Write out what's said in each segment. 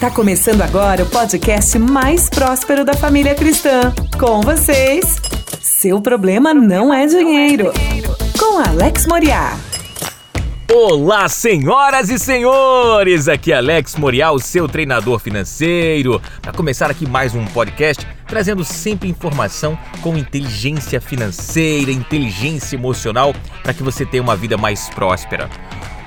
Tá começando agora o podcast mais próspero da família cristã. Com vocês, seu problema não é dinheiro. Com Alex Moriá. Olá, senhoras e senhores! Aqui é Alex Morial, seu treinador financeiro. Para começar aqui mais um podcast, trazendo sempre informação com inteligência financeira, inteligência emocional, para que você tenha uma vida mais próspera.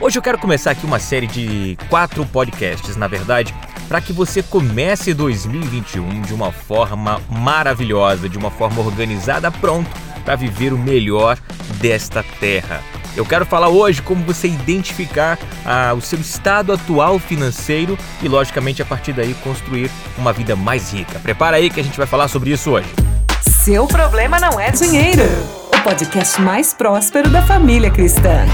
Hoje eu quero começar aqui uma série de quatro podcasts, na verdade, para que você comece 2021 de uma forma maravilhosa, de uma forma organizada, pronto para viver o melhor desta terra. Eu quero falar hoje como você identificar ah, o seu estado atual financeiro e, logicamente, a partir daí construir uma vida mais rica. Prepara aí que a gente vai falar sobre isso hoje. Seu problema não é dinheiro. O podcast mais próspero da família cristã.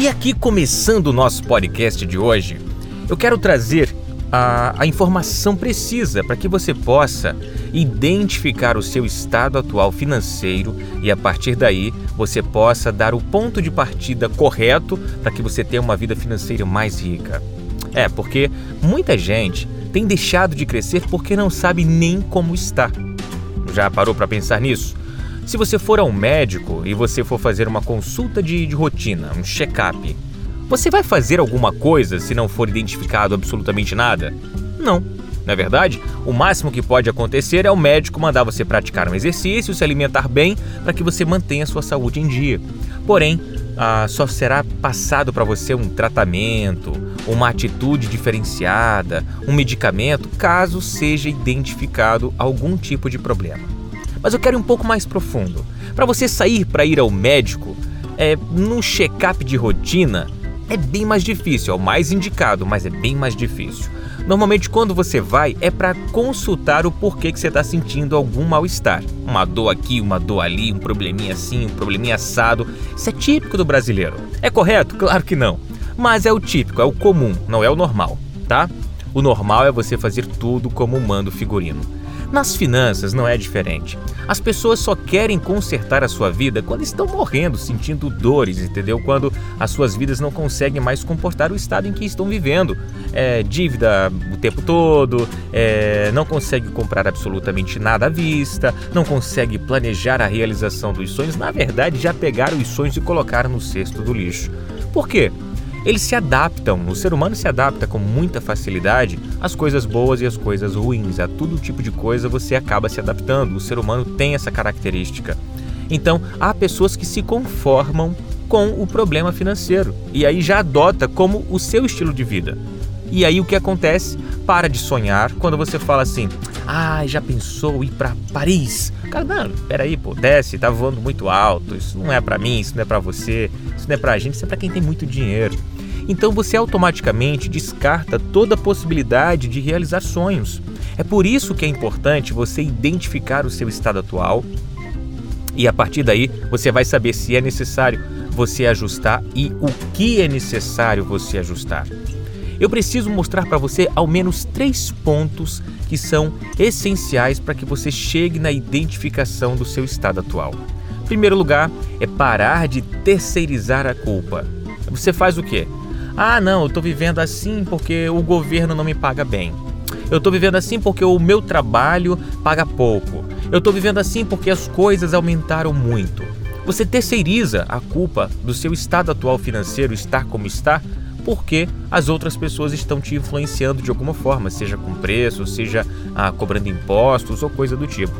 E aqui, começando o nosso podcast de hoje, eu quero trazer a, a informação precisa para que você possa identificar o seu estado atual financeiro e a partir daí você possa dar o ponto de partida correto para que você tenha uma vida financeira mais rica. É, porque muita gente tem deixado de crescer porque não sabe nem como está. Já parou para pensar nisso? Se você for ao médico e você for fazer uma consulta de, de rotina, um check-up, você vai fazer alguma coisa se não for identificado absolutamente nada? Não. Na é verdade, o máximo que pode acontecer é o médico mandar você praticar um exercício, se alimentar bem, para que você mantenha sua saúde em dia. Porém, ah, só será passado para você um tratamento, uma atitude diferenciada, um medicamento, caso seja identificado algum tipo de problema. Mas eu quero ir um pouco mais profundo. Para você sair para ir ao médico, é, num check-up de rotina, é bem mais difícil, é o mais indicado, mas é bem mais difícil. Normalmente, quando você vai, é para consultar o porquê que você está sentindo algum mal-estar. Uma dor aqui, uma dor ali, um probleminha assim, um probleminha assado. Isso é típico do brasileiro. É correto? Claro que não. Mas é o típico, é o comum, não é o normal, tá? O normal é você fazer tudo como manda o figurino. Nas finanças não é diferente. As pessoas só querem consertar a sua vida quando estão morrendo, sentindo dores, entendeu? Quando as suas vidas não conseguem mais comportar o estado em que estão vivendo. É, dívida o tempo todo, é, não consegue comprar absolutamente nada à vista, não consegue planejar a realização dos sonhos. Na verdade, já pegaram os sonhos e colocaram no cesto do lixo. Por quê? eles se adaptam, o ser humano se adapta com muita facilidade às coisas boas e às coisas ruins, a todo tipo de coisa você acaba se adaptando, o ser humano tem essa característica. Então, há pessoas que se conformam com o problema financeiro e aí já adota como o seu estilo de vida. E aí o que acontece? Para de sonhar quando você fala assim: "Ah, já pensou ir para Paris?". Cara, não, peraí, pô, desce, tá voando muito alto. Isso não é para mim, isso não é para você, isso não é pra gente, isso é para quem tem muito dinheiro. Então você automaticamente descarta toda possibilidade de realizar sonhos. É por isso que é importante você identificar o seu estado atual e a partir daí você vai saber se é necessário você ajustar e o que é necessário você ajustar. Eu preciso mostrar para você ao menos três pontos que são essenciais para que você chegue na identificação do seu estado atual. Em primeiro lugar, é parar de terceirizar a culpa. Você faz o quê? Ah, não, eu estou vivendo assim porque o governo não me paga bem. Eu estou vivendo assim porque o meu trabalho paga pouco. Eu estou vivendo assim porque as coisas aumentaram muito. Você terceiriza a culpa do seu estado atual financeiro estar como está porque as outras pessoas estão te influenciando de alguma forma, seja com preço, seja ah, cobrando impostos ou coisa do tipo.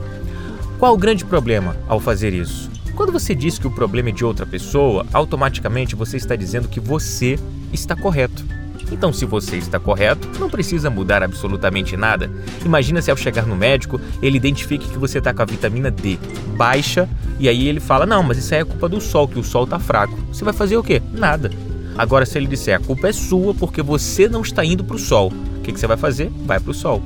Qual o grande problema ao fazer isso? Quando você diz que o problema é de outra pessoa, automaticamente você está dizendo que você está correto. Então, se você está correto, não precisa mudar absolutamente nada. Imagina se ao chegar no médico, ele identifique que você está com a vitamina D baixa e aí ele fala: Não, mas isso aí é culpa do sol, que o sol está fraco. Você vai fazer o quê? Nada. Agora, se ele disser a culpa é sua porque você não está indo para o sol, o que, que você vai fazer? Vai para o sol.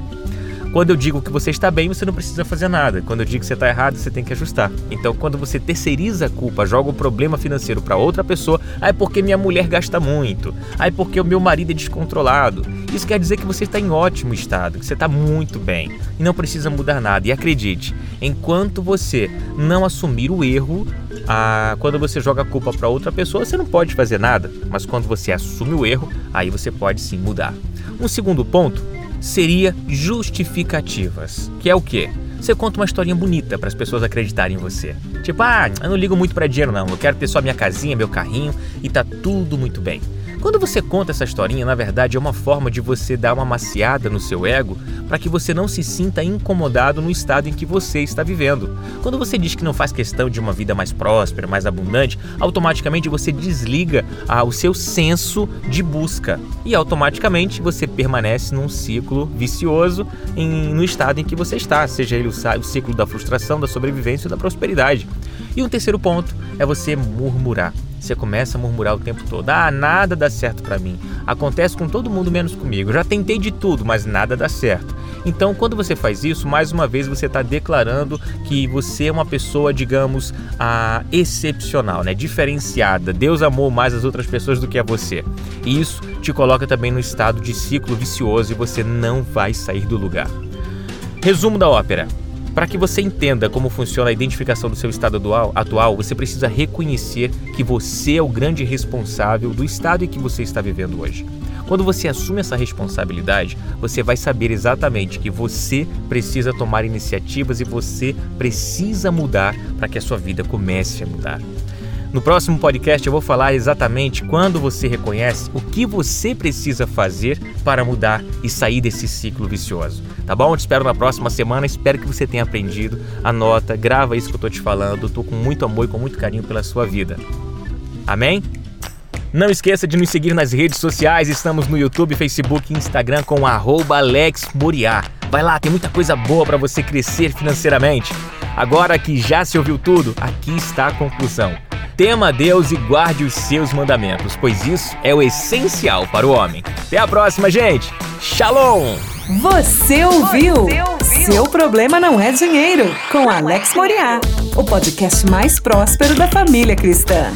Quando eu digo que você está bem, você não precisa fazer nada. Quando eu digo que você está errado, você tem que ajustar. Então, quando você terceiriza a culpa, joga o problema financeiro para outra pessoa, aí porque minha mulher gasta muito, aí porque o meu marido é descontrolado. Isso quer dizer que você está em ótimo estado, que você está muito bem e não precisa mudar nada. E acredite, enquanto você não assumir o erro, ah, quando você joga a culpa para outra pessoa, você não pode fazer nada. Mas quando você assume o erro, aí você pode sim mudar. Um segundo ponto seria justificativas, que é o quê? Você conta uma historinha bonita para as pessoas acreditarem em você. Tipo, ah, eu não ligo muito para dinheiro não, eu quero ter só minha casinha, meu carrinho e tá tudo muito bem. Quando você conta essa historinha, na verdade é uma forma de você dar uma maciada no seu ego para que você não se sinta incomodado no estado em que você está vivendo. Quando você diz que não faz questão de uma vida mais próspera, mais abundante, automaticamente você desliga ah, o seu senso de busca e automaticamente você permanece num ciclo vicioso em, no estado em que você está, seja ele o, o ciclo da frustração, da sobrevivência ou da prosperidade. E um terceiro ponto é você murmurar. Você começa a murmurar o tempo todo: ah, nada dá certo para mim. Acontece com todo mundo menos comigo. Já tentei de tudo, mas nada dá certo. Então, quando você faz isso, mais uma vez você está declarando que você é uma pessoa, digamos, ah, excepcional, né? diferenciada. Deus amou mais as outras pessoas do que a você. E isso te coloca também no estado de ciclo vicioso e você não vai sair do lugar. Resumo da ópera. Para que você entenda como funciona a identificação do seu estado atual, você precisa reconhecer que você é o grande responsável do estado em que você está vivendo hoje. Quando você assume essa responsabilidade, você vai saber exatamente que você precisa tomar iniciativas e você precisa mudar para que a sua vida comece a mudar. No próximo podcast eu vou falar exatamente quando você reconhece o que você precisa fazer para mudar e sair desse ciclo vicioso. Tá bom? Te espero na próxima semana. Espero que você tenha aprendido. Anota, grava isso que eu tô te falando. Tô com muito amor e com muito carinho pela sua vida. Amém? Não esqueça de nos seguir nas redes sociais. Estamos no YouTube, Facebook e Instagram com @alexmoriá. Vai lá, tem muita coisa boa para você crescer financeiramente. Agora que já se ouviu tudo, aqui está a conclusão. Tema a Deus e guarde os seus mandamentos, pois isso é o essencial para o homem. Até a próxima, gente! Shalom! Você ouviu? Você ouviu? Seu problema não é dinheiro, com Alex Moriá, o podcast mais próspero da família cristã.